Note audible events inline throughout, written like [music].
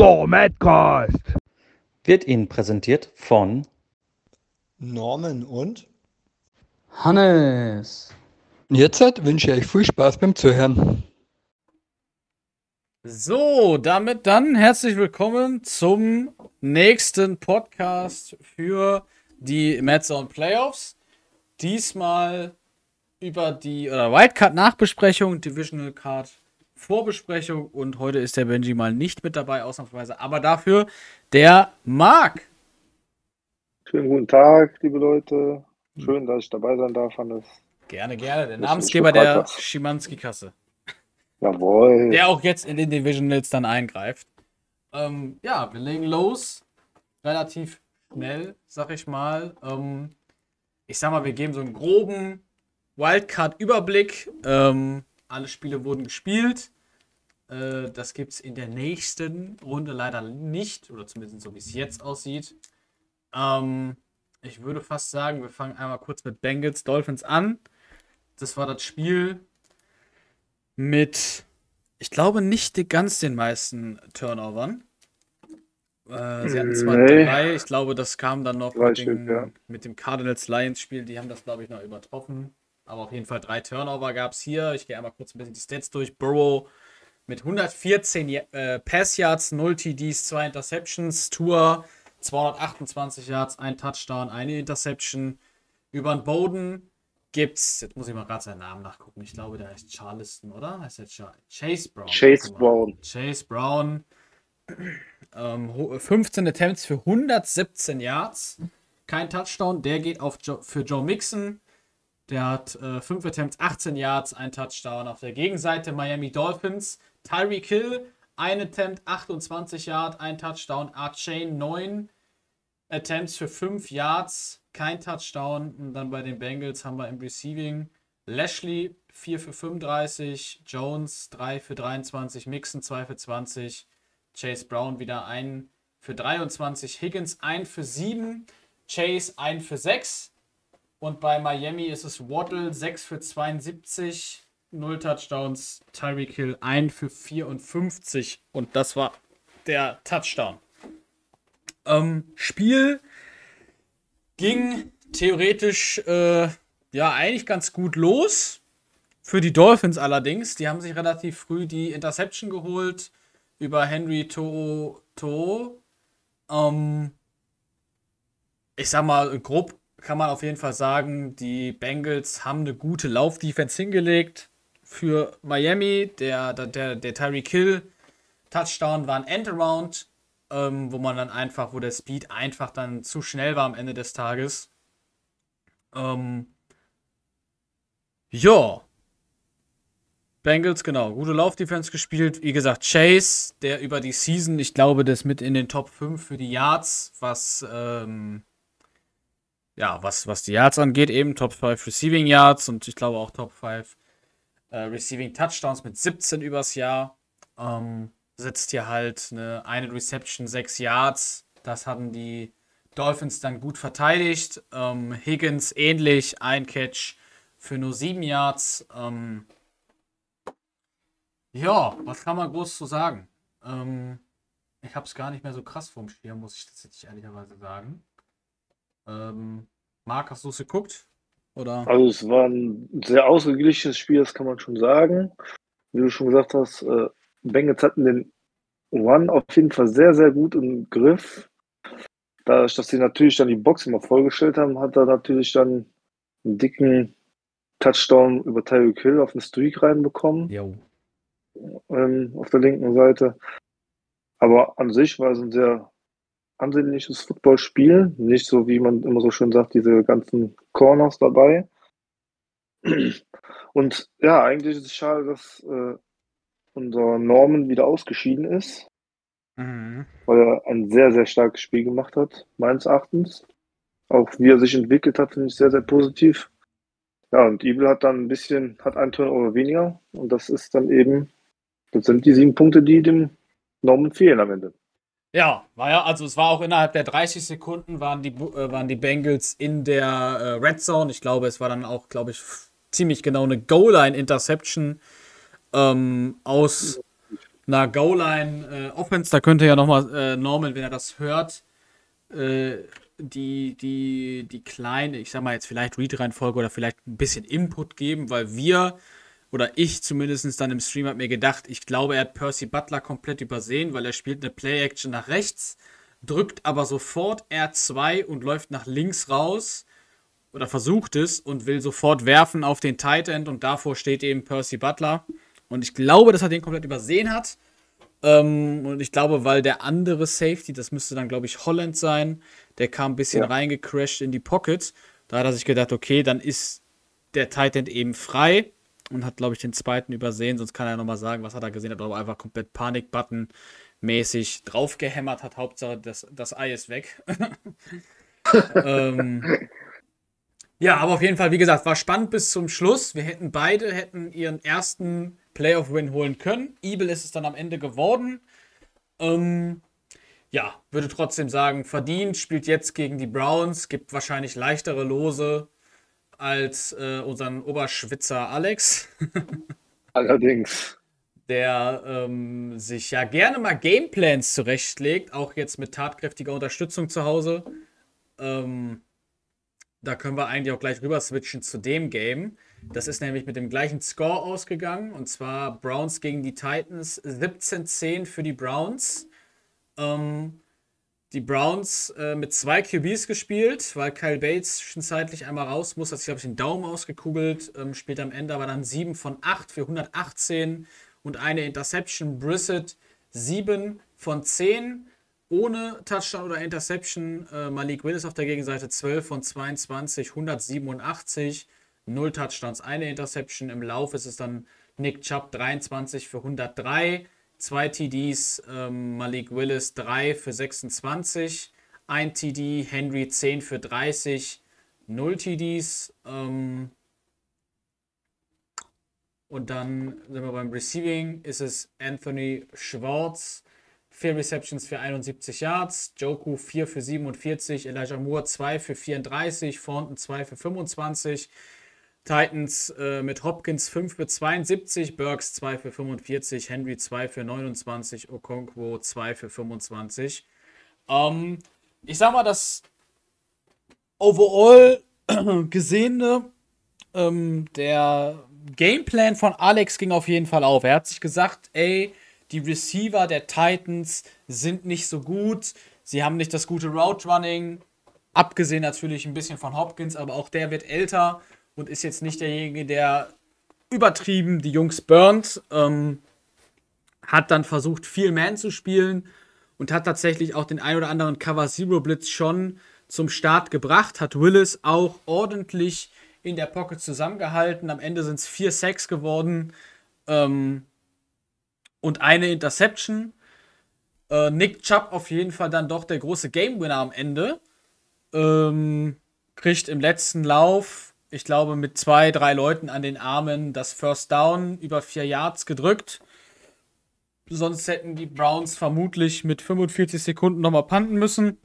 Der Madcast wird Ihnen präsentiert von Norman und Hannes. Jetzt wünsche ich euch viel Spaß beim Zuhören. So, damit dann herzlich willkommen zum nächsten Podcast für die Madzone Playoffs. Diesmal über die oder Wildcard Nachbesprechung, Divisional Card Vorbesprechung und heute ist der Benji mal nicht mit dabei, ausnahmsweise, aber dafür der Marc. Schönen guten Tag, liebe Leute. Schön, dass ich dabei sein darf, Hannes. Gerne, gerne. Der Namensgeber der. Schimanski-Kasse. Jawohl. Der auch jetzt in den Divisionals dann eingreift. Ähm, ja, wir legen los. Relativ schnell, sag ich mal. Ähm, ich sag mal, wir geben so einen groben Wildcard-Überblick. Ähm, alle Spiele wurden gespielt. Äh, das gibt es in der nächsten Runde leider nicht. Oder zumindest so, wie es jetzt aussieht. Ähm, ich würde fast sagen, wir fangen einmal kurz mit Bengals Dolphins an. Das war das Spiel mit, ich glaube, nicht die- ganz den meisten Turnovern. Äh, sie hatten zwar Nee. drei, ich glaube, das kam dann noch mit, Stück, dem, ja. mit dem Cardinals-Lions-Spiel. Die haben das, glaube ich, noch übertroffen. Aber auf jeden Fall drei Turnover gab es hier. Ich gehe einmal kurz ein bisschen die Stats durch. Burrow mit 114 Ja- äh, Pass-Yards, 0 TDs, 2 Interceptions. Tour 228 Yards, ein Touchdown, eine Interception. Über den Boden gibt's, jetzt muss ich mal gerade seinen Namen nachgucken. Ich glaube, der heißt Charleston, oder? Heißt der Cha Chase Brown? Chase. Brown. Chase Brown. Ähm, ho- 15 Attempts für 117 Yards. Kein Touchdown. Der geht auf jo für Joe Mixon. Der hat äh, 5 Attempts, 18 Yards, ein Touchdown. Auf der Gegenseite Miami Dolphins. Tyreek Hill, ein Attempt, 28 Yards, ein Touchdown. Archain 9 Attempts für 5 Yards, kein Touchdown. Und dann bei den Bengals haben wir im Receiving Lashley 4 für 35, Jones 3 für 23, Mixon 2 für 20, Chase Brown wieder 1 für 23, Higgins 1 für 7, Chase 1 für 6. Und bei Miami ist es Waddle 6 für 72, 0 Touchdowns, Tyreek Hill 1 für 54. Und das war der Touchdown. Ähm, Spiel ging theoretisch äh, ja eigentlich ganz gut los. Für die Dolphins allerdings. Die haben sich relativ früh die Interception geholt über Henry Toho. Toho. Ähm, ich sag mal, grob kann man auf jeden Fall sagen, die Bengals haben eine gute Laufdefense hingelegt für Miami. Der, der, der, Tyreek Hill Touchdown war ein Endaround, ähm, wo man dann einfach, wo der Speed einfach dann zu schnell war am Ende des Tages. Ähm, ja. Bengals, genau. Gute Laufdefense gespielt. Wie gesagt, Chase, der über die Season, ich glaube, das mit in den Top 5 für die Yards, was, ähm, ja, was, was die Yards angeht, eben Top 5 Receiving Yards und ich glaube auch Top 5 äh, Receiving Touchdowns mit 17 übers Jahr. Ähm, setzt hier halt eine, eine Reception, 6 Yards. Das hatten die Dolphins dann gut verteidigt. Ähm, Higgins ähnlich, ein Catch für nur 7 Yards. Ähm, ja, was kann man groß zu sagen? Ähm, ich habe es gar nicht mehr so krass vom Schirm, muss ich tatsächlich ehrlicherweise sagen. Ähm, Marc, hast du es geguckt? Oder? Also es war ein sehr ausgeglichenes Spiel, das kann man schon sagen. Wie du schon gesagt hast, äh, Bengals hatten den One auf jeden Fall sehr, sehr gut im Griff. Dadurch, dass sie natürlich dann die Box immer vollgestellt haben, hat er natürlich dann einen dicken Touchdown über Tyreek Hill auf den Streak reinbekommen. Jo. ähm, auf der linken Seite. Aber an sich war es ein sehr ansehnliches Footballspiel. Nicht so, wie man immer so schön sagt, diese ganzen Corners dabei. Und ja, eigentlich ist es schade, dass äh, unser Norman wieder ausgeschieden ist, Mhm. weil er ein sehr, sehr starkes Spiel gemacht hat, meines Erachtens. Auch wie er sich entwickelt hat, finde ich sehr, sehr positiv. Ja, und Evil hat dann ein bisschen, hat einen Turnover weniger. Und das ist dann eben, das sind die sieben Punkte, die dem Norman fehlen am Ende. Ja, war ja, also es war auch innerhalb der 30 Sekunden waren die, äh, waren die Bengals in der äh, Red Zone. Ich glaube, es war dann auch, glaube ich, ziemlich genau eine Goal-Line-Interception ähm, aus einer Goal-Line äh. Da könnte ja nochmal äh, Norman, wenn er das hört, äh, die, die, die kleine, ich sag mal jetzt vielleicht Read-Reihenfolge oder vielleicht ein bisschen Input geben, weil wir oder ich zumindest dann im Stream habe mir gedacht, ich glaube, er hat Percy Butler komplett übersehen, weil er spielt eine Play-Action nach rechts, drückt aber sofort R2 und läuft nach links raus oder versucht es und will sofort werfen auf den Tight End und davor steht eben Percy Butler. Und ich glaube, dass er den komplett übersehen hat. Ähm, und ich glaube, weil der andere Safety, das müsste dann, glaube ich, Holland sein, der kam ein bisschen Ja. reingecrashed in die Pocket. Da hat er sich gedacht, okay, dann ist der Tight End eben frei und hat, glaube ich, den zweiten übersehen. Sonst kann er nochmal sagen, was hat er gesehen. Hat aber einfach komplett Panik-Button mäßig draufgehämmert hat. Hauptsache, das, das Ei ist weg. [laughs] ähm, ja, aber auf jeden Fall, wie gesagt, war spannend bis zum Schluss. Wir hätten beide hätten ihren ersten Playoff-Win holen können. Evil ist es dann am Ende geworden. Ähm, ja, würde trotzdem sagen, verdient, spielt jetzt gegen die Browns, gibt wahrscheinlich leichtere Lose als äh, unseren Oberschwitzer Alex, [laughs] Allerdings. der ähm, sich ja gerne mal Gameplans zurechtlegt, auch jetzt mit tatkräftiger Unterstützung zu Hause. Ähm, da können wir eigentlich auch gleich rüber switchen zu dem Game. Das ist nämlich mit dem gleichen Score ausgegangen. Und zwar Browns gegen die Titans. 17-10 für die Browns. Ähm, die Browns äh, mit zwei QBs gespielt, weil Kyle Bates zwischenzeitlich einmal raus muss. Hat sich, glaube ich, den Daumen ausgekugelt. Ähm, spielt am Ende aber dann 7 von 8 für 118 und eine Interception. Brissett 7 von 10 ohne Touchdown oder Interception. Äh, Malik Willis auf der Gegenseite 12 von 22, 187. Null Touchdowns, eine Interception. Im Lauf ist es dann Nick Chubb 23 für 103. Zwei TDs, ähm, Malik Willis 3 für 26. Ein TD, Henry 10 für 30. Null TDs. Ähm, und dann sind wir beim Receiving. Ist es Anthony Schwartz. 4 Receptions für 71 Yards. Joku 4 für 47. Elijah Moore 2 für 34. Thornton 2 für 25. Titans äh, mit Hopkins 5 für 72, Burks 2 für 45, Henry 2 für 29, Okonkwo 2 für 25. Ähm, ich sag mal, das overall [clears throat] gesehene, ähm, der Gameplan von Alex ging auf jeden Fall auf. Er hat sich gesagt, ey, die Receiver der Titans sind nicht so gut, sie haben nicht das gute Route Running, abgesehen natürlich ein bisschen von Hopkins, aber auch der wird älter und ist jetzt nicht derjenige, der übertrieben die Jungs burnt. Ähm, hat dann versucht, viel Man zu spielen und hat tatsächlich auch den ein oder anderen Cover Zero Blitz schon zum Start gebracht. Hat Willis auch ordentlich in der Pocket zusammengehalten. Am Ende sind es vier Sacks geworden ähm, und eine Interception. Äh, Nick Chubb auf jeden Fall dann doch der große Game Winner am Ende. Ähm, kriegt im letzten Lauf ich glaube, mit zwei, drei Leuten an den Armen das First Down über vier Yards gedrückt. Sonst hätten die Browns vermutlich mit 45 Sekunden nochmal panten müssen.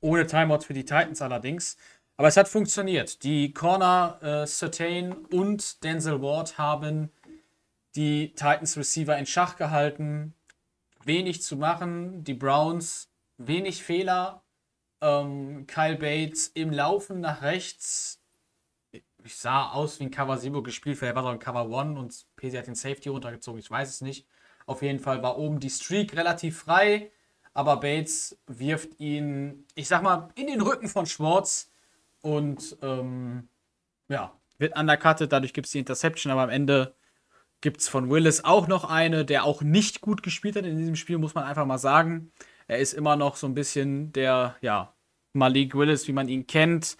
Ohne Timeouts für die Titans allerdings. Aber es hat funktioniert. Die Corner äh, Certain und Denzel Ward haben die Titans Receiver in Schach gehalten. Wenig zu machen. Die Browns wenig Fehler. Ähm, Kyle Bates im Laufen nach rechts ich sah aus wie ein Cover Zero gespielt, vielleicht war es auch ein Cover One und PC hat den Safety runtergezogen, ich weiß es nicht. Auf jeden Fall war oben die Streak relativ frei, aber Bates wirft ihn, ich sag mal, in den Rücken von Schwartz und ähm, ja, wird undercutted, dadurch gibt es die Interception, aber am Ende gibt es von Willis auch noch eine, der auch nicht gut gespielt hat in diesem Spiel, muss man einfach mal sagen. Er ist immer noch so ein bisschen der, ja, Malik Willis, wie man ihn kennt.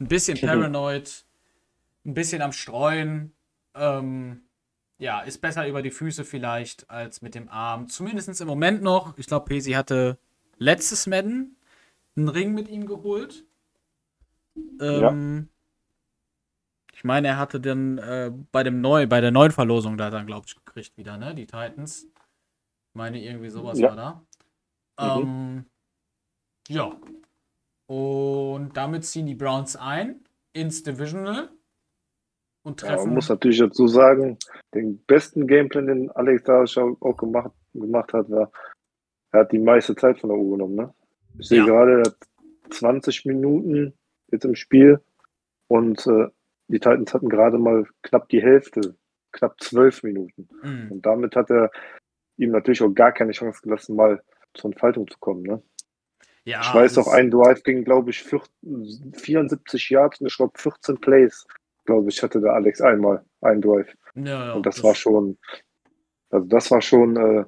Ein bisschen paranoid, ein bisschen am Streuen. Ähm, ja, ist besser über die Füße vielleicht als mit dem Arm. Zumindest im Moment noch. Ich glaube, Pesi hatte letztes Madden einen Ring mit ihm geholt. Ähm, Ich meine, er hatte dann äh, bei dem neu, bei der neuen Verlosung da dann, glaube ich, gekriegt wieder, ne? Die Titans. Ich meine, irgendwie sowas Ja. war da. Mhm. Ähm, ja. Und damit ziehen die Browns ein ins Divisional. Und Ja, man treffen. muss natürlich dazu sagen, den besten Gameplan, den Alex da auch gemacht, gemacht hat, war, er hat die meiste Zeit von der Uhr genommen. Ne? Ich sehe Ja. gerade, er hat 20 Minuten jetzt im Spiel und äh, die Titans hatten gerade mal knapp die Hälfte, knapp 12 Minuten. Mhm. Und damit hat er ihm natürlich auch gar keine Chance gelassen, mal zur Entfaltung zu kommen. Ne? Ja, ich weiß auch, ein Drive ging, glaube ich, vier- 74 Yards und ich glaube 14 Plays, glaube ich, hatte der Alex einmal, ein Drive. Ja, ja, Und das war schon, also das war schon, äh,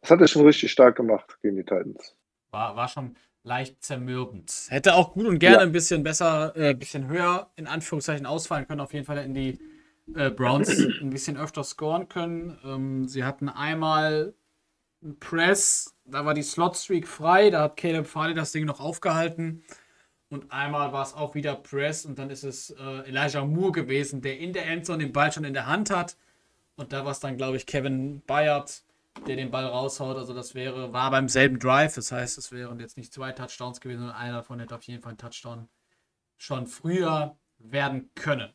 das hat er schon richtig stark gemacht gegen die Titans. War, war schon leicht zermürbend. Hätte auch gut und gerne Ja. ein bisschen besser, äh, ein bisschen höher in Anführungszeichen ausfallen können. Auf jeden Fall hätten die äh, Browns [clears throat] ein bisschen öfter scoren können. Ähm, sie hatten einmal einen Press, da war die Slot-Streak frei, da hat Caleb Farley das Ding noch aufgehalten. Und einmal war es auch wieder Press und dann ist es äh, Elijah Moore gewesen, der in der Endzone den Ball schon in der Hand hat. Und da war es dann, glaube ich, Kevin Bayard, der den Ball raushaut. Also das wäre, war beim selben Drive. Das heißt, es wären jetzt nicht zwei Touchdowns gewesen, sondern einer davon hätte auf jeden Fall ein Touchdown schon früher werden können.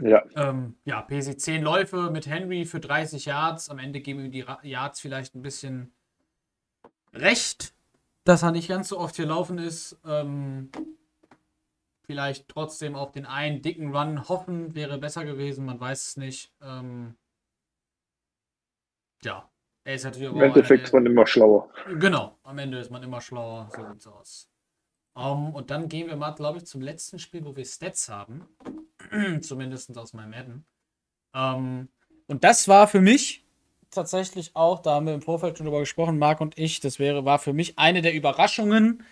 Ja, Ähm, ja, PSI 10 Läufe mit Henry für 30 Yards. Am Ende geben ihm die Yards vielleicht ein bisschen recht, dass er nicht ganz so oft hier laufen ist. Ähm, vielleicht trotzdem auf den einen dicken Run hoffen, wäre besser gewesen. Man weiß es nicht. Ähm, ja, er ist natürlich im Endeffekt ist man immer schlauer. Genau, am Ende ist man immer schlauer. So sieht's aus. Ähm, und dann gehen wir mal, glaube ich, zum letzten Spiel, wo wir Stats haben. [clears throat] Zumindest aus meinem Madden. Ähm, und das war für mich tatsächlich auch, da haben wir im Vorfeld schon drüber gesprochen, Marc und ich, das wäre, war für mich eine der Überraschungen.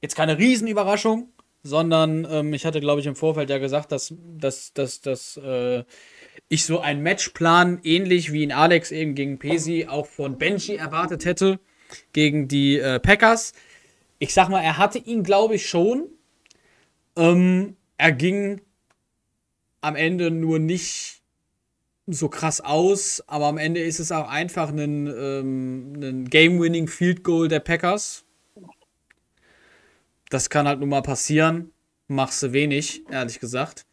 Jetzt keine Riesenüberraschung, sondern ähm, ich hatte, glaube ich, im Vorfeld ja gesagt, dass, dass, dass, dass äh, ich so einen Matchplan ähnlich wie in Alex eben gegen Pesi auch von Benji erwartet hätte gegen die äh, Packers. Ich sag mal, er hatte ihn, glaube ich, schon. Ähm, er ging am Ende nur nicht so krass aus, aber am Ende ist es auch einfach ein, ähm, ein Game-Winning Field Goal der Packers. Das kann halt nun mal passieren. Machst du wenig, ehrlich gesagt.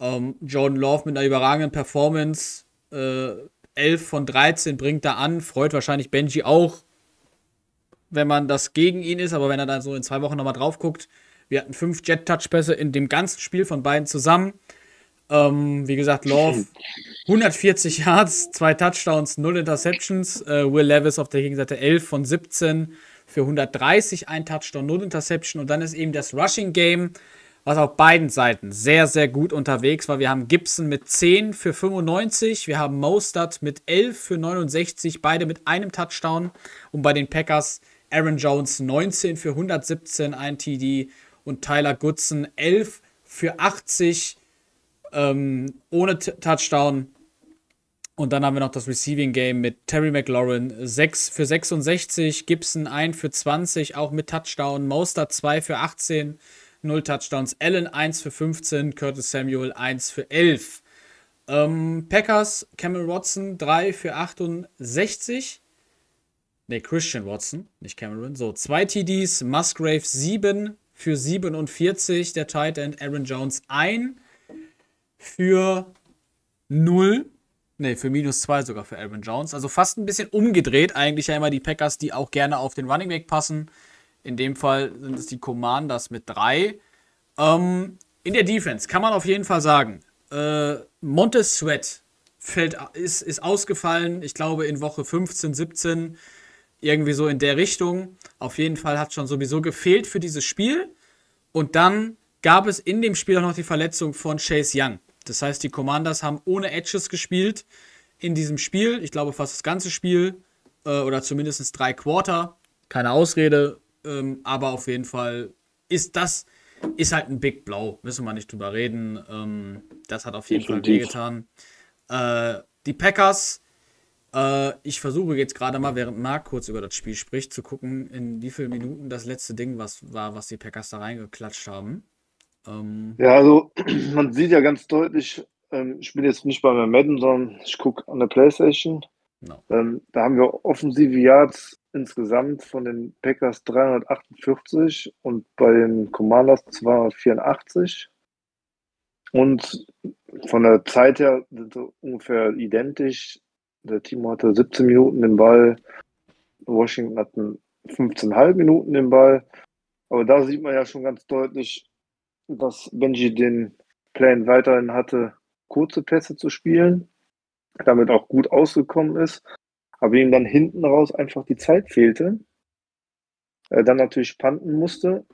Ähm, Jordan Love mit einer überragenden Performance. Äh, 11 von 13 bringt er an. Freut wahrscheinlich Benji auch, wenn man das gegen ihn ist. Aber wenn er dann so in zwei Wochen nochmal drauf guckt. Wir hatten fünf Jet-Touch-Pässe in dem ganzen Spiel von beiden zusammen. Ähm, wie gesagt, Love 140 Yards, zwei Touchdowns, null Interceptions. Äh, Will Levis auf der Gegenseite 11 von 17 für 130, ein Touchdown, null Interception. Und dann ist eben das Rushing Game, was auf beiden Seiten sehr, sehr gut unterwegs war. Wir haben Gibson mit 10 für 95, wir haben Mostert mit 11 für 69, beide mit einem Touchdown. Und bei den Packers Aaron Jones 19 für 117, ein TD. Und Tyler Goodson 11 für 80 ähm, ohne T Touchdown. Und dann haben wir noch das Receiving Game mit Terry McLaurin 6 für 66, Gibson 1 für 20, auch mit Touchdown, Mostert 2 für 18, 0 Touchdowns, Allen 1 für 15, Curtis Samuel 1 für 11. Ähm, Packers, Cameron Watson 3 für 68. Ne, Christian Watson, nicht Cameron. So, zwei TDs, Musgrave 7 für 47, der Tight End Aaron Jones 1 für 0. Ne, für minus 2 sogar für Aaron Jones. Also fast ein bisschen umgedreht. Eigentlich ja immer die Packers, die auch gerne auf den Running Back passen. In dem Fall sind es die Commanders mit 3. Ähm, in der Defense kann man auf jeden Fall sagen, äh, Montez Sweat fällt, ist, ist ausgefallen. Ich glaube in Woche 15, 17 irgendwie so in der Richtung. Auf jeden Fall hat schon sowieso gefehlt für dieses Spiel. Und dann gab es in dem Spiel auch noch die Verletzung von Chase Young. Das heißt, die Commanders haben ohne Edges gespielt in diesem Spiel. Ich glaube fast das ganze Spiel äh, oder zumindest drei Quarter. Keine Ausrede, ähm, aber auf jeden Fall ist das ist halt ein Big Blow. Müssen wir nicht drüber reden. Ähm, das hat auf jeden Fall Definitiv. wehgetan. Äh, die Packers äh, ich versuche jetzt gerade mal, während Marc kurz über das Spiel spricht, zu gucken, in wie vielen Minuten das letzte Ding was war, was die Packers da reingeklatscht haben. Ähm, Ja, also [clears throat] man sieht ja ganz deutlich, ähm, ich bin jetzt nicht bei Madden, sondern ich gucke an der Playstation. No. Ähm, da haben wir offensive Yards insgesamt von den Packers 348 und bei den Commanders 284. Und von der Zeit her sind sie ungefähr identisch. Der Timo hatte 17 Minuten den Ball, Washington hatten 15,5 Minuten den Ball. Aber da sieht man ja schon ganz deutlich, dass Benji den Plan weiterhin hatte, kurze Pässe zu spielen, damit auch gut ausgekommen ist, aber ihm dann hinten raus einfach die Zeit fehlte. Er dann natürlich panten musste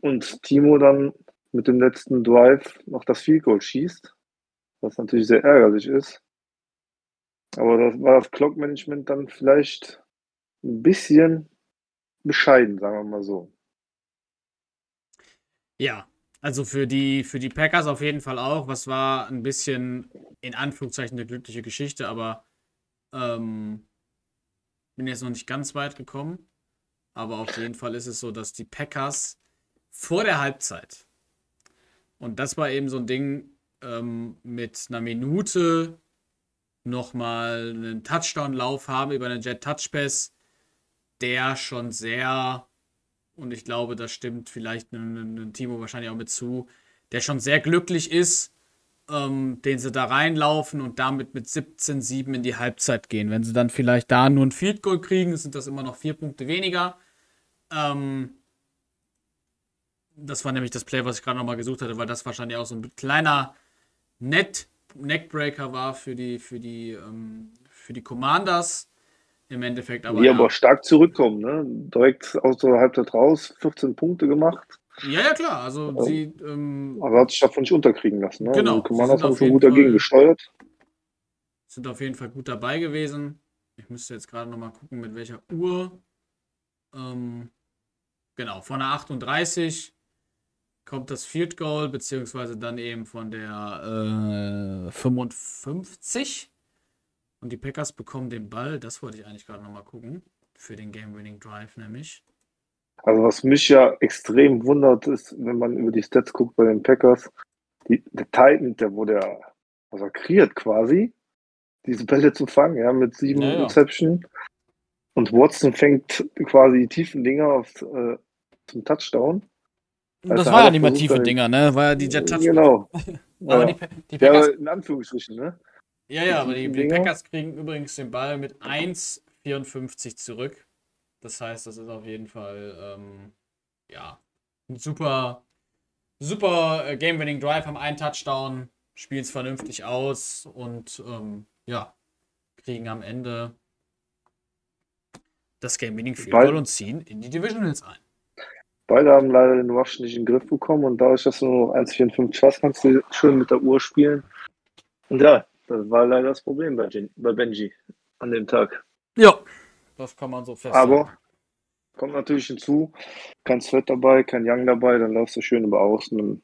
und Timo dann mit dem letzten Drive noch das Field Goal schießt, was natürlich sehr ärgerlich ist. Aber das war das Clock-Management dann vielleicht ein bisschen bescheiden, sagen wir mal so. Ja, also für die, für die Packers auf jeden Fall auch. Was war ein bisschen in Anführungszeichen eine glückliche Geschichte, aber ähm, bin jetzt noch nicht ganz weit gekommen. Aber auf jeden Fall ist es so, dass die Packers vor der Halbzeit, und das war eben so ein Ding ähm, mit einer Minute nochmal einen Touchdown-Lauf haben über einen Jet-Touch-Pass, der schon sehr und ich glaube, das stimmt vielleicht ein Timo wahrscheinlich auch mit zu, der schon sehr glücklich ist, ähm, den sie da reinlaufen und damit mit 17-7 in die Halbzeit gehen. Wenn sie dann vielleicht da nur ein Field Goal kriegen, sind das immer noch vier Punkte weniger. Ähm, das war nämlich das Play, was ich gerade nochmal gesucht hatte, weil das wahrscheinlich auch so ein kleiner Net Neckbreaker war für die, für die, ähm, für die Commanders im Endeffekt. Aber, die ja. aber stark zurückkommen, ne? Direkt aus der Halbzeit raus, 14 Punkte gemacht. Ja, ja, klar. Also ja. sie. Ähm, aber hat sich davon nicht unterkriegen lassen. Ne? Genau. Commanders haben schon gut dagegen gesteuert. Sind auf jeden Fall gut dabei gewesen. Ich müsste jetzt gerade nochmal gucken, mit welcher Uhr. Ähm, genau, von der 38 kommt das Field Goal, beziehungsweise dann eben von der äh, 55. Und die Packers bekommen den Ball, das wollte ich eigentlich gerade nochmal gucken, für den Game-Winning Drive nämlich. Also was mich ja extrem wundert, ist, wenn man über die Stats guckt bei den Packers, die, der Titan, der wurde ja massakriert quasi, diese Bälle zu fangen, ja, mit sieben Ja, ja. Reception. Und Watson fängt quasi die tiefen Dinger auf, äh, zum Touchdown. Das Also war hat ja nicht versucht, tiefe Dinger, ne? War ja die Jet Touch. Genau. [laughs] Aber ja. die, die ja, Packers. in Anführungsstrichen, ne? Ja, ja, aber die, die. Packers kriegen übrigens den Ball mit 1,54 zurück. Das heißt, das ist auf jeden Fall, ähm, ja, ein super, super äh, Game-Winning Drive, haben einen Touchdown, spielen es vernünftig aus und, ähm, ja, kriegen am Ende das Game-Winning Field Goal und ziehen in die Divisionals ein. Beide haben leider den Rush nicht in den Griff bekommen und dadurch, dass du nur noch 1,54 hast, kannst du schön mit der Uhr spielen. Und ja, das war leider das Problem bei, Gen bei Benji an dem Tag. Ja, das kann man so festhalten. Aber kommt natürlich hinzu, kein Sweat dabei, kein Young dabei, dann läufst du schön über außen und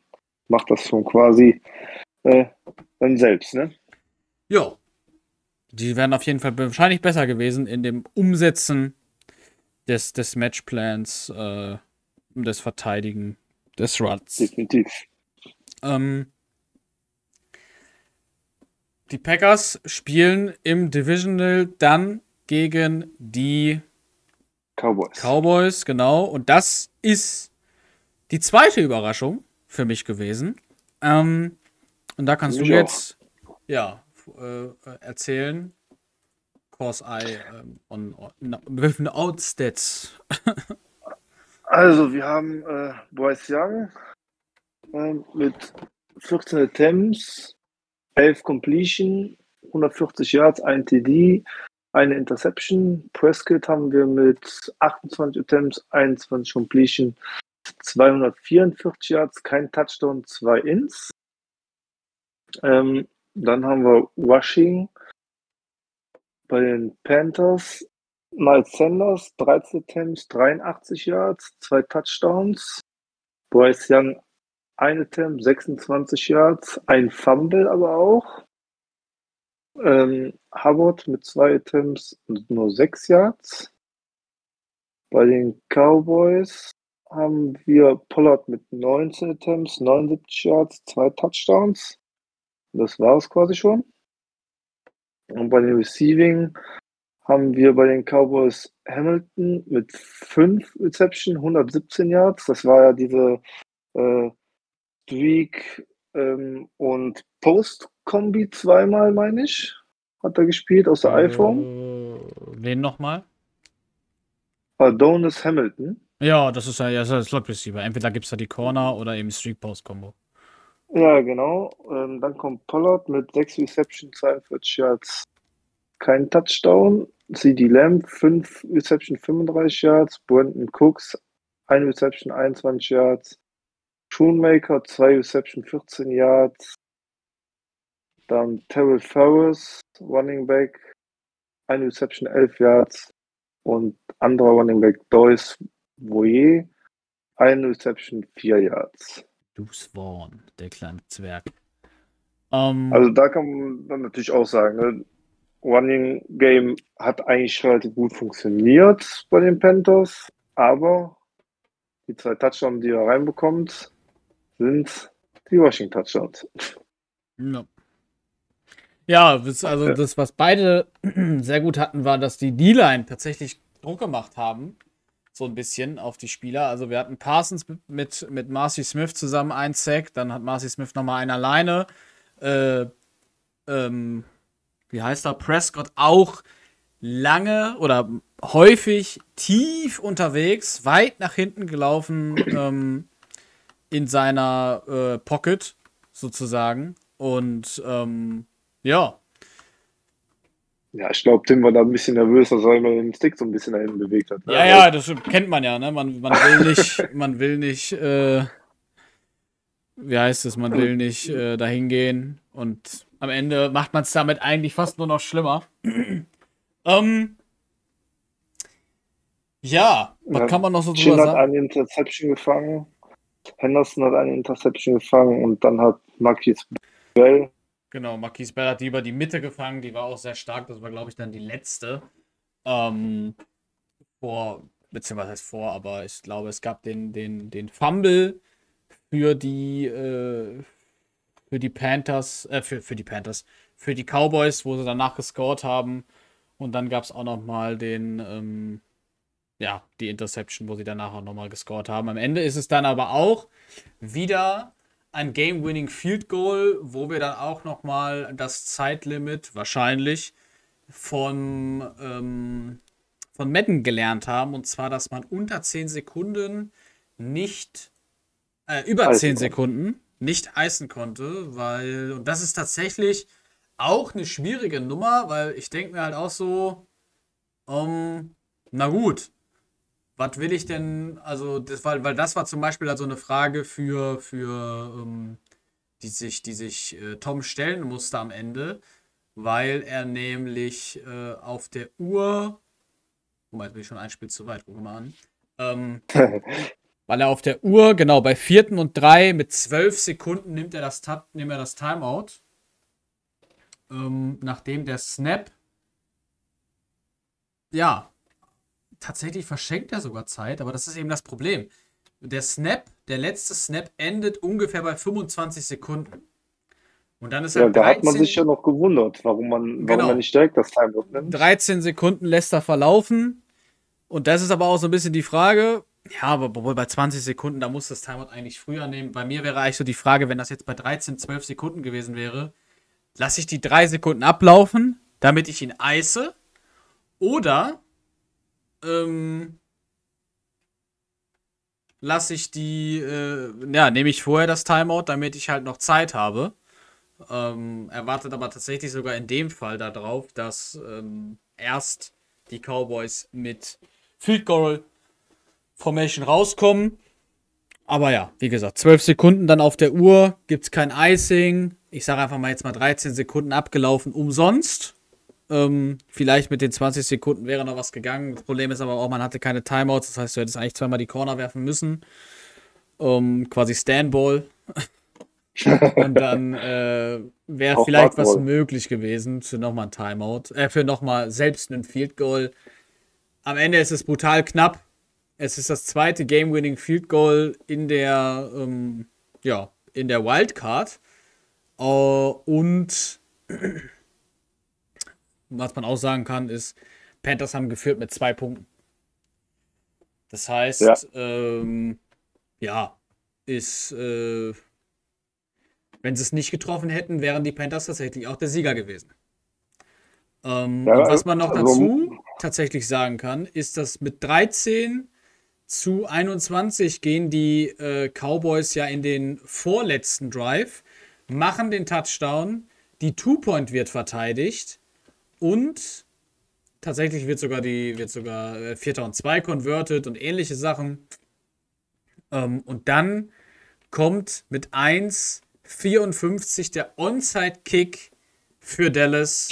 macht das schon quasi äh, dann selbst, ne? Ja. Die wären auf jeden Fall wahrscheinlich besser gewesen in dem Umsetzen des, des Matchplans, äh, des Verteidigen des Runs. Definitiv. Ähm, die Packers spielen im Divisional dann gegen die Cowboys. Cowboys, genau. Und das ist die zweite Überraschung für mich gewesen. Ähm, und da kannst Mich du auch. jetzt ja äh, äh, erzählen. Course I ähm, on, on with no outstats. [laughs] Also, wir haben äh, Bryce Young äh, mit 14 Attempts, 11 Completion, 140 Yards, ein TD, eine Interception. Prescott haben wir mit 28 Attempts, 21 Completion, 244 Yards, kein Touchdown, zwei Ins. Ähm, dann haben wir Rushing bei den Panthers Miles Sanders, 13 Attempts, 83 Yards, zwei Touchdowns. Bryce Young, ein Attempt, 26 Yards, ein Fumble aber auch. Ähm, Hubbard mit zwei Attempts und nur sechs Yards. Bei den Cowboys haben wir Pollard mit 19 Attempts, 79 Yards, zwei Touchdowns. Das war es quasi schon. Und bei den Receiving haben wir bei den Cowboys Hamilton mit 5 Reception, 117 Yards. Das war ja diese äh, Streak ähm, und Post-Kombi zweimal, meine ich, hat er gespielt aus der iPhone. Äh, wen nochmal? Adonis Hamilton. Ja, das ist ja, ja das Slot Receiver. Entweder gibt es da die Corner oder eben Street Post Combo. Ja, genau. Ähm, dann kommt Pollard mit 6 Reception, 42 Yards, kein Touchdown. CD Lamb, 5 Reception, 35 Yards. Brandon Cooks, 1 Reception, 21 Yards. Schoonmaker, 2 Reception, 14 Yards. Dann Terrell Ferris, Running Back, 1 Reception, 11 Yards. Und anderer Running Back, Doyce Voyer, 1 Reception, 4 Yards. Deuce Vaughn, der kleine Zwerg. Ähm, Also da kann man dann natürlich auch sagen, ne? Running Game hat eigentlich relativ gut funktioniert bei den Panthers, aber die zwei Touchdowns, die er reinbekommt, sind die Rushing Touchdowns. Ja. Ja, das, also das, was beide [clears throat] sehr gut hatten, war, dass die D-Line tatsächlich Druck gemacht haben. So ein bisschen auf die Spieler. Also wir hatten Parsons mit, mit Marcy Smith zusammen einen Sack, dann hat Marcy Smith nochmal einen alleine. Äh, ähm, wie heißt er? Prescott auch lange oder häufig tief unterwegs, weit nach hinten gelaufen [clears throat] ähm, in seiner äh, Pocket sozusagen. Und ähm, ja, Ja, ich glaube, Tim war da ein bisschen nervös, dass er immer den Stick so ein bisschen dahin bewegt hat. ne? ja, ja, das kennt man ja, ne? Man, man will nicht, [laughs] man will nicht, äh, wie heißt es, man will nicht äh, dahin gehen und am Ende macht man es damit eigentlich fast nur noch schlimmer. [clears throat] ähm, ja, was Ja, kann man noch so Chin drüber hat sagen? eine Interception gefangen, Henderson hat eine Interception gefangen und dann hat Marquis Bell Genau, Marquise Bell hat die über die Mitte gefangen, die war auch sehr stark. Das war, glaube ich, dann die letzte. Ähm, vor, beziehungsweise heißt vor, aber ich glaube, es gab den, den, den Fumble für die, äh, für die Panthers, äh, für, für die Panthers, für die Cowboys, wo sie danach gescored haben. Und dann gab es auch noch mal den, ähm, ja, die Interception, wo sie danach auch noch mal gescored haben. Am Ende ist es dann aber auch wieder ein Game-Winning Field Goal, wo wir dann auch noch mal das Zeitlimit wahrscheinlich von, ähm, von Madden gelernt haben. Und zwar, dass man unter 10 Sekunden nicht, äh, über Eisen 10 konnte. Sekunden nicht eisen konnte, weil, und das ist tatsächlich auch eine schwierige Nummer, weil ich denke mir halt auch so, ähm, na gut, was will ich denn, also das war, weil das war zum Beispiel also eine Frage für, für ähm, die sich, die sich äh, Tom stellen musste am Ende, weil er nämlich äh, auf der Uhr, guck mal, jetzt bin ich schon ein Spiel zu weit, guck mal an, ähm, [laughs] weil er auf der Uhr, genau, bei vierten und drei mit zwölf Sekunden nimmt er das, nimmt er das Timeout, ähm, nachdem der Snap, ja, tatsächlich verschenkt er sogar Zeit, aber das ist eben das Problem. Der Snap, der letzte Snap endet ungefähr bei 25 Sekunden. Und dann ist Ja, er da hat man 13 sich ja noch gewundert, warum man, warum Genau. man nicht direkt das Timeout nimmt. 13 Sekunden lässt er verlaufen. Und das ist aber auch so ein bisschen die Frage. Ja, aber wohl bei 20 Sekunden, da muss das Timeout eigentlich früher nehmen. Bei mir wäre eigentlich so die Frage, wenn das jetzt bei 13, 12 Sekunden gewesen wäre, lasse ich die drei Sekunden ablaufen, damit ich ihn eise? Oder ähm, lasse ich die, äh, ja, nehme ich vorher das Timeout, damit ich halt noch Zeit habe. Ähm, erwartet aber tatsächlich sogar in dem Fall darauf, dass ähm, erst die Cowboys mit Field Goal Formation rauskommen. Aber ja, wie gesagt, 12 Sekunden dann auf der Uhr, gibt es kein Icing. Ich sage einfach mal jetzt mal 13 Sekunden abgelaufen, umsonst. Ähm, vielleicht mit den 20 Sekunden wäre noch was gegangen. Das Problem ist aber auch, man hatte keine Timeouts. Das heißt, du hättest eigentlich zweimal die Corner werfen müssen. Ähm, quasi Standball. [laughs] Und dann äh, wäre vielleicht was möglich gewesen für nochmal ein Timeout. Äh, für nochmal selbst einen Field Goal. Am Ende ist es brutal knapp. Es ist das zweite Game-Winning Field Goal in der, ähm, ja, in der Wildcard. Äh, und was man auch sagen kann, ist, Panthers haben geführt mit zwei Punkten. Das heißt, Ja. ähm, ja, ist, äh, Wenn sie es nicht getroffen hätten, wären die Panthers tatsächlich auch der Sieger gewesen. Ähm, Ja, was man noch also- dazu tatsächlich sagen kann, ist, dass mit 13 zu 21 gehen die äh, Cowboys ja in den vorletzten Drive, machen den Touchdown, die Two-Point wird verteidigt und tatsächlich wird sogar die wird sogar äh, Vierter und Zwei converted und ähnliche Sachen. Ähm, und dann kommt mit 1,54 der Onside-Kick für Dallas.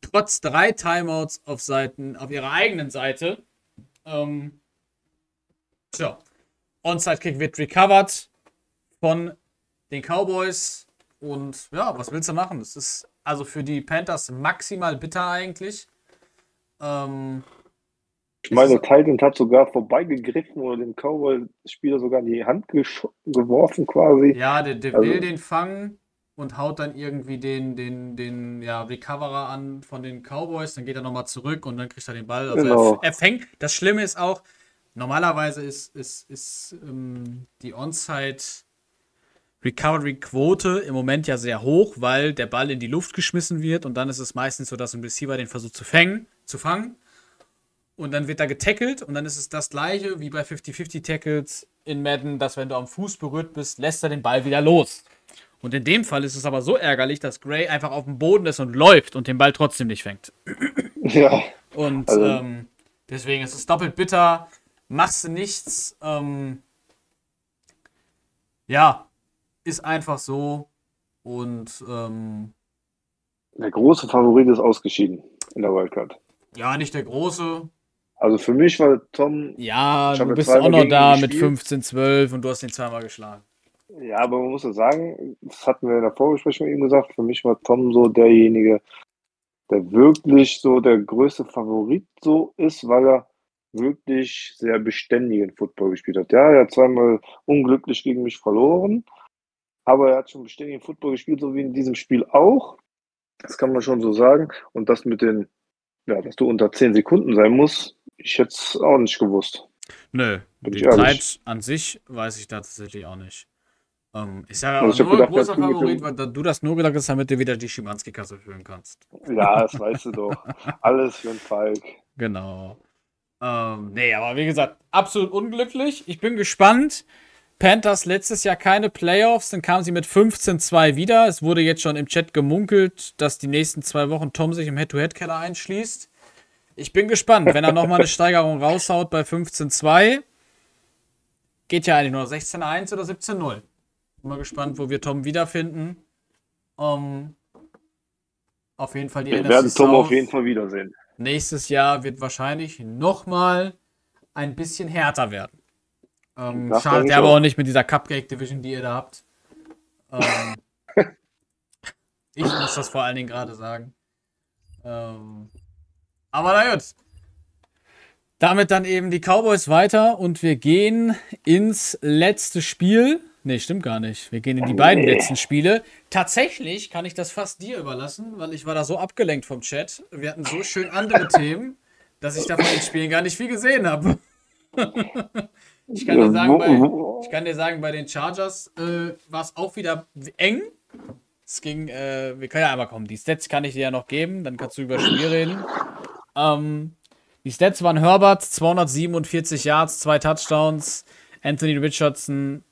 Trotz drei Timeouts auf Seiten, auf ihrer eigenen Seite. Ähm, tja, Onside-Kick wird recovered von den Cowboys. Und ja, was willst du machen? Das ist also für die Panthers maximal bitter eigentlich. Ähm, Ich meine, Titan hat sogar vorbeigegriffen oder dem Cowboy-Spieler sogar in die Hand geworfen quasi. Ja, der, der Also- will den fangen und haut dann irgendwie den, den, den ja, Recoverer an von den Cowboys. Dann geht er nochmal zurück und dann kriegt er den Ball. Also Genau. er, er fängt. Das Schlimme ist auch, normalerweise ist, ist, ist ähm, die Onside Recovery-Quote im Moment ja sehr hoch, weil der Ball in die Luft geschmissen wird und dann ist es meistens so, dass ein Receiver den versucht zu fangen, zu fangen. Und dann wird er getackelt und dann ist es das gleiche wie bei 50-50 Tackles in Madden, dass wenn du am Fuß berührt bist, lässt er den Ball wieder los. Und in dem Fall ist es aber so ärgerlich, dass Gray einfach auf dem Boden ist und läuft und den Ball trotzdem nicht fängt. Ja, Und Also- ähm, deswegen ist es doppelt bitter. Machst du nichts. Ähm, ja, ist einfach so. Und ähm, der große Favorit ist ausgeschieden in der Wildcard. ja, nicht der große. Also für mich war Tom, Ja, du bist auch noch da mit gespielt. 15, 12 und du hast ihn zweimal geschlagen. ja, aber man muss ja sagen, das hatten wir in der Vorbesprechung eben gesagt, für mich war Tom so derjenige, der wirklich so der größte Favorit so ist, weil er wirklich sehr beständigen Football gespielt hat. Ja, er hat zweimal unglücklich gegen mich verloren, aber er hat schon beständigen Football gespielt, so wie in diesem Spiel auch. Das kann man schon so sagen. Und das mit den, ja, dass du unter 10 Sekunden sein musst, ich hätte es auch nicht gewusst. Nö, Bin die. Zeit an sich weiß ich da tatsächlich auch nicht. Ähm, ich sage Also aber hab nur gedacht, großer Favorit, weil du das nur gesagt hast, damit du wieder die Schimanski-Kasse füllen kannst. Ja, das weißt du doch. [laughs] Alles für den Falk. Genau. Ähm, nee, aber wie gesagt, absolut unglücklich. Ich bin gespannt. Panthers letztes Jahr keine Playoffs, dann kamen sie mit 15-2 wieder. Es wurde jetzt schon im Chat gemunkelt, dass die nächsten zwei Wochen Tom sich im Head-to-Head-Keller einschließt. Ich bin gespannt, wenn er nochmal eine [laughs] Steigerung raushaut bei 15-2. Geht ja eigentlich nur 16-1 oder 17-0. Bin mal gespannt, wo wir Tom wiederfinden. Ähm, auf jeden Fall die Wir NFC werden Tom South auf jeden Fall wiedersehen. nächstes Jahr wird wahrscheinlich nochmal ein bisschen härter werden. Ähm, Das schadet ja aber auch. nicht mit dieser Cupcake Division, die ihr da habt. Ähm, [laughs] ich muss das vor allen Dingen gerade sagen. Ähm, aber na gut. Damit dann eben die Cowboys weiter und wir gehen ins letzte Spiel. Nee, stimmt gar nicht. Wir gehen in die beiden Nee. letzten Spiele. Tatsächlich kann ich das fast dir überlassen, weil ich war da so abgelenkt vom Chat. Wir hatten so schön andere [laughs] Themen, dass ich da von den Spielen gar nicht viel gesehen habe. [laughs] ich, kann dir sagen, bei, ich kann dir sagen, bei den Chargers äh, war es auch wieder eng. Es ging, äh, wir können ja einmal kommen. Die Stats kann ich dir ja noch geben, dann kannst du über das Spiel reden. Ähm, die Stats waren Herbert, 247 Yards, zwei Touchdowns. Anthony Richardson,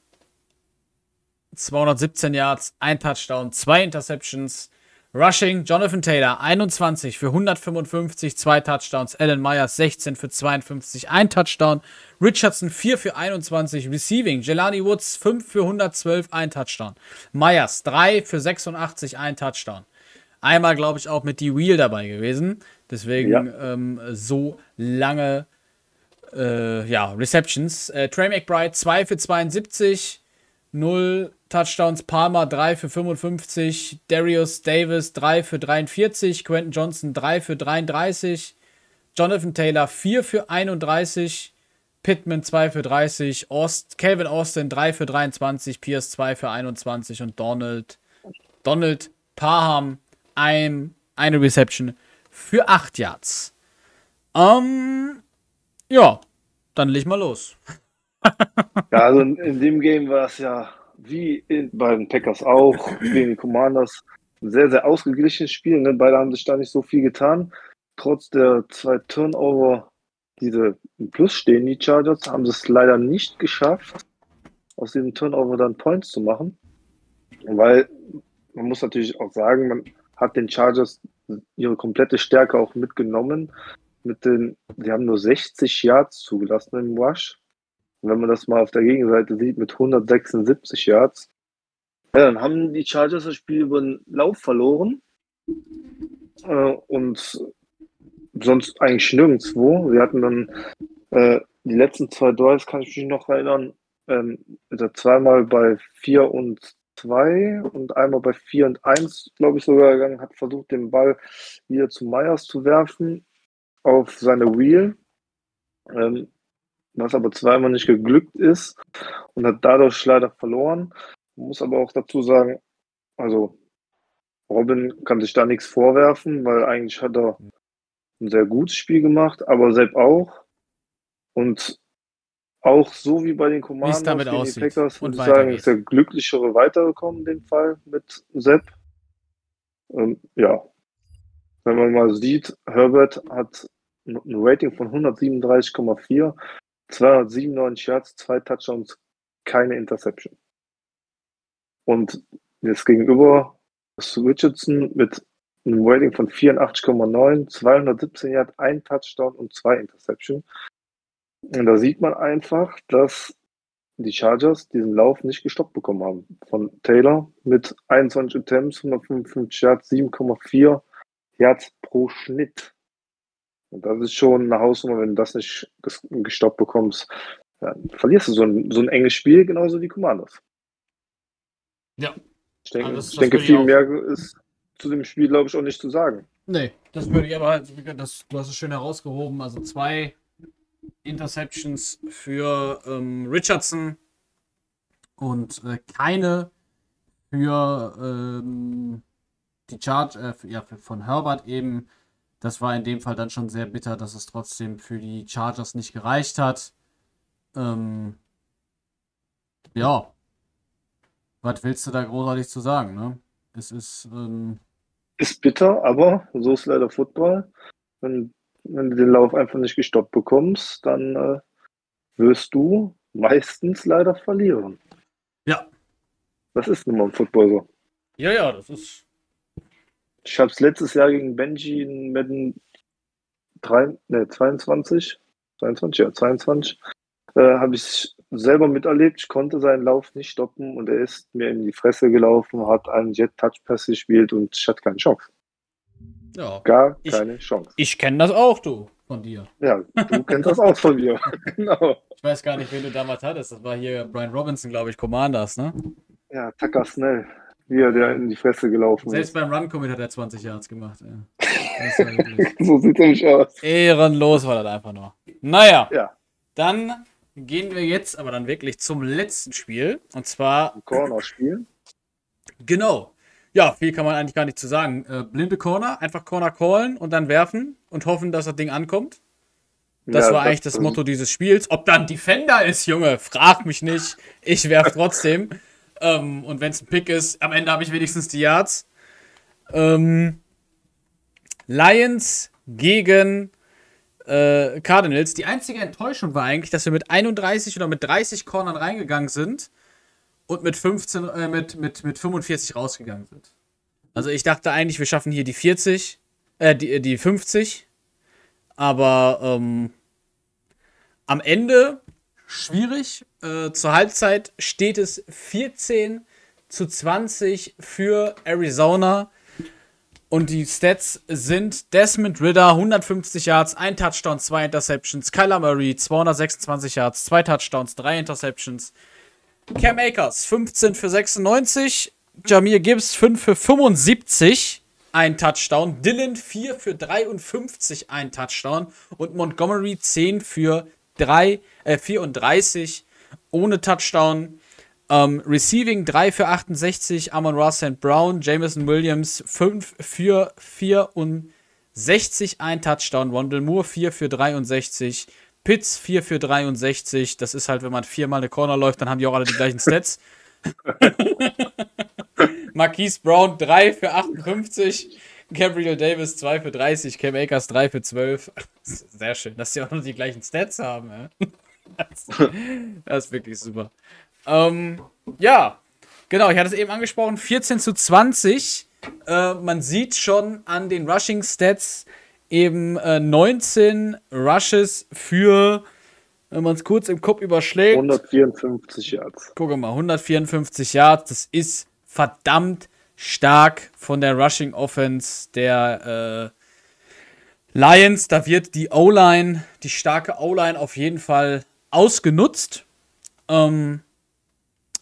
217 Yards, ein Touchdown, zwei Interceptions. Rushing, Jonathan Taylor, 21 für 155, zwei Touchdowns. Alan Myers, 16 für 52, ein Touchdown. Richardson, 4 für 21. Receiving, Jelani Woods, 5 für 112, ein Touchdown. Myers, 3 für 86, ein Touchdown. Einmal, glaube ich, auch mit die Wheel dabei gewesen. Deswegen Ja. ähm, so lange äh, ja, Receptions. Äh, Trey McBride 2 für 72, 0 Touchdowns. Palmer 3 für 55, Darius Davis 3 für 43, Quentin Johnson 3 für 33, Jonathan Taylor 4 für 31, Pittman 2 für 30, Aust Calvin Austin 3 für 23, Pierce 2 für 21 und Donald, Donald Parham ein, eine Reception für 8 Yards. Ähm, ja, dann leg mal los. Ja, also in, in dem Game war es ja wie in, bei den Packers auch, gegen die Commanders, ein sehr, sehr ausgeglichenes Spiel. Ne? Beide haben sich da nicht so viel getan. Trotz der zwei Turnover, diese im Plus stehen, die Chargers, haben sie es leider nicht geschafft, aus diesem Turnover dann Points zu machen. Weil man muss natürlich auch sagen, man hat den Chargers ihre komplette Stärke auch mitgenommen. Mit den, die haben nur 60 Yards zugelassen im Rush. Und wenn man das mal auf der Gegenseite sieht mit 176 Yards, ja, dann haben die Chargers das Spiel über den Lauf verloren. Äh, und sonst eigentlich nirgendwo. Wir hatten dann äh, die letzten zwei Drives, kann ich mich noch erinnern, ähm, zweimal bei 4 und 2 und einmal bei 4 und 1, glaube ich, sogar gegangen, hat versucht, den Ball wieder zu Myers zu werfen auf seine Wheel, ähm, was aber zweimal nicht geglückt ist und hat dadurch leider verloren. Muss aber auch dazu sagen, also Robin kann sich da nichts vorwerfen, weil eigentlich hat er ein sehr gutes Spiel gemacht, aber Sepp auch. Und auch so wie bei den Commanders gegen die Packers, würde ich sagen, ist der glücklichere weitergekommen in dem Fall mit Sepp. Ähm, ja, wenn man mal sieht, Herbert hat ein Rating von 137,4, 297 Yards, zwei Touchdowns, keine Interception. Und jetzt gegenüber Richardson mit einem Rating von 84,9, 217 Yards, ein Touchdown und zwei Interception. Und da sieht man einfach, dass die Chargers diesen Lauf nicht gestoppt bekommen haben. Von Taylor mit 21 Attempts, 155 Yards, 7,4 Yards pro Schnitt. Und das ist schon eine Hausnummer, wenn du das nicht ges- gestoppt bekommst. Dann verlierst du so ein, so ein enges Spiel, genauso wie Commanders. Ja. Ich denke, Also das- ich das denke ich viel auch- mehr ist zu dem Spiel, glaube ich, auch nicht zu sagen. Nee, das würde ich aber halt, das, du hast es schön herausgehoben. Also zwei Interceptions für ähm, Richardson und äh, keine für ähm, die Charge, äh, für, ja, für, von Herbert eben. Das war in dem Fall dann schon sehr bitter, dass es trotzdem für die Chargers nicht gereicht hat. Ähm, ja. Was willst du da großartig zu sagen, ne? Es ist, ähm, Ist bitter, aber so ist leider Football. Wenn, wenn du den Lauf einfach nicht gestoppt bekommst, dann äh, wirst du meistens leider verlieren. ja. Das ist nun mal im Football so. Ja, ja, das ist. Ich habe es letztes Jahr gegen Benji in Madden 3, ne, 22, 22, ja, 22, äh, habe ich selber miterlebt. Ich konnte seinen Lauf nicht stoppen und er ist mir in die Fresse gelaufen, hat einen Jet-Touch-Pass gespielt und ich hatte keine Chance. Ja. Gar Ich- keine Chance. Ich kenne das auch, du, von dir. Ja, du kennst das auch von mir. [laughs] genau. Ich weiß gar nicht, wen du damals hattest. Das war hier Brian Robinson, glaube ich, Commanders, ne? Ja, Tucker Snell, wie er der in die Fresse gelaufen Selbst ist. beim Run-Commit hat er 20 Yards gemacht. Ja. Das [laughs] So sieht er nämlich aus. ehrenlos war das einfach nur. Naja, Ja, dann gehen wir jetzt aber dann wirklich zum letzten Spiel. Und zwar, ein Corner-Spiel. genau. Ja, viel kann man eigentlich gar nicht zu sagen. Äh, blinde Corner, einfach Corner callen und dann werfen und hoffen, dass das Ding ankommt. Das Ja, war eigentlich das Motto dieses Spiels. Ob dann Defender ist, Junge, frag mich nicht. Ich werf trotzdem. Ähm, und wenn es ein Pick ist, am Ende habe ich wenigstens die Yards. Ähm, Lions gegen äh, Cardinals. Die einzige Enttäuschung war eigentlich, dass wir mit 31 oder mit 30 Cornern reingegangen sind und mit 15, äh, mit, mit, mit 45 rausgegangen sind. Also ich dachte eigentlich, wir schaffen hier die 40, äh, die, die 50. Aber ähm, am Ende schwierig. Äh, zur Halbzeit steht es 14 zu 20 für Arizona. Und die Stats sind Desmond Ritter 150 Yards, ein Touchdown, zwei Interceptions. Kyler Murray 226 Yards, zwei Touchdowns, drei Interceptions. Cam Akers 15 für 96. Jamir Gibbs 5 für 75, ein Touchdown. Dylan 4 für 53, ein Touchdown. Und Montgomery 10 für 3, äh, 34 ohne Touchdown. Ähm, Receiving 3 für 68, Amon Ross St. Brown, Jameson Williams 5 für 64, ein Touchdown, Wondell Moore 4 für 63, Pitts 4 für 63, das ist halt, wenn man viermal eine Corner läuft, dann haben die auch alle die gleichen Stats. [laughs] Marquise Brown 3 für 58. Gabriel Davis 2 für 30. Cam Akers 3 für 12. [laughs] Sehr schön, dass sie auch noch die gleichen Stats haben. Ja? [laughs] Das, das ist wirklich super. Ähm, ja, genau, ich hatte es eben angesprochen. 14 zu 20. Äh, man sieht schon an den Rushing Stats eben äh, 19 Rushes für, wenn man es kurz im Kopf überschlägt. 154 Yards. Gucke mal, 154 Yards, das ist verdammt stark von der Rushing Offense der äh, Lions. Da wird die O-Line, die starke O-Line auf jeden Fall ausgenutzt. Ähm,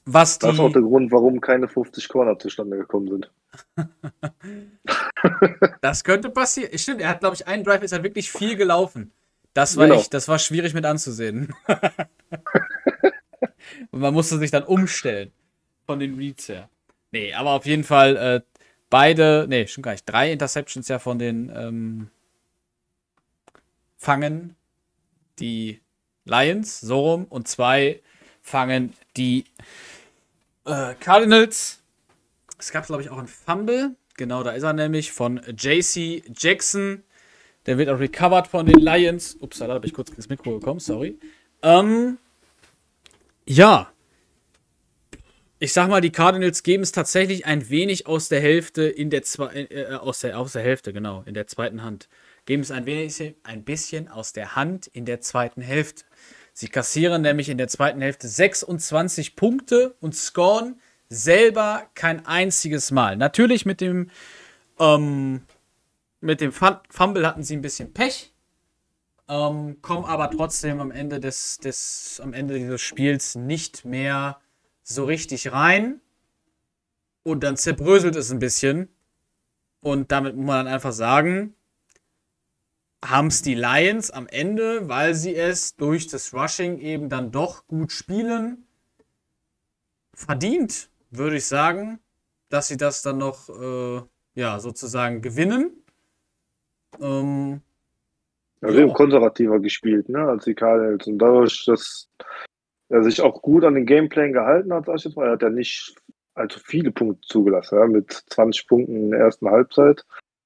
was Das ist auch der Grund, warum keine 50 Corner zustande gekommen sind. [laughs] [laughs] das könnte passieren. Stimmt, er hat, glaube ich, einen Drive ist halt wirklich viel gelaufen. Das war Genau. echt, das war schwierig mit anzusehen. [laughs] Und man musste sich dann umstellen von den Reads her. Nee, aber auf jeden Fall äh, beide, nee, schon gar nicht, drei Interceptions ja von den ähm, fangen die Lions, so rum, und zwei fangen die äh, Cardinals. Es gab, glaube ich, auch einen Fumble. Genau, da ist er nämlich von JC Jackson. Der wird auch recovered von den Lions. Ups, da habe ich kurz ins Mikro gekommen, sorry. Ähm, ja. Ich sag mal, die Cardinals geben es tatsächlich ein wenig aus der Hälfte in der zwei, äh, aus der aus der Hälfte, genau, in der zweiten Hand. Geben es ein wenig ein bisschen aus der Hand in der zweiten Hälfte. Sie kassieren nämlich in der zweiten Hälfte 26 Punkte und scoren selber kein einziges Mal. Natürlich mit dem ähm, mit dem Fumble hatten sie ein bisschen Pech, ähm, kommen aber trotzdem am Ende des, des am Ende dieses Spiels nicht mehr so richtig rein. Und dann zerbröselt es ein bisschen. Und damit muss man dann einfach sagen, haben es die Lions am Ende, weil sie es durch das Rushing eben dann doch gut spielen, verdient, würde ich sagen, dass sie das dann noch, äh, ja, sozusagen gewinnen. Ähm, haben Ja. konservativer gespielt, ne, als die Cardinals. Und dadurch, dass er sich auch gut an den Gameplan gehalten hat, sag ich jetzt mal, er hat ja nicht allzu viele Punkte zugelassen, ja, mit 20 Punkten in der ersten Halbzeit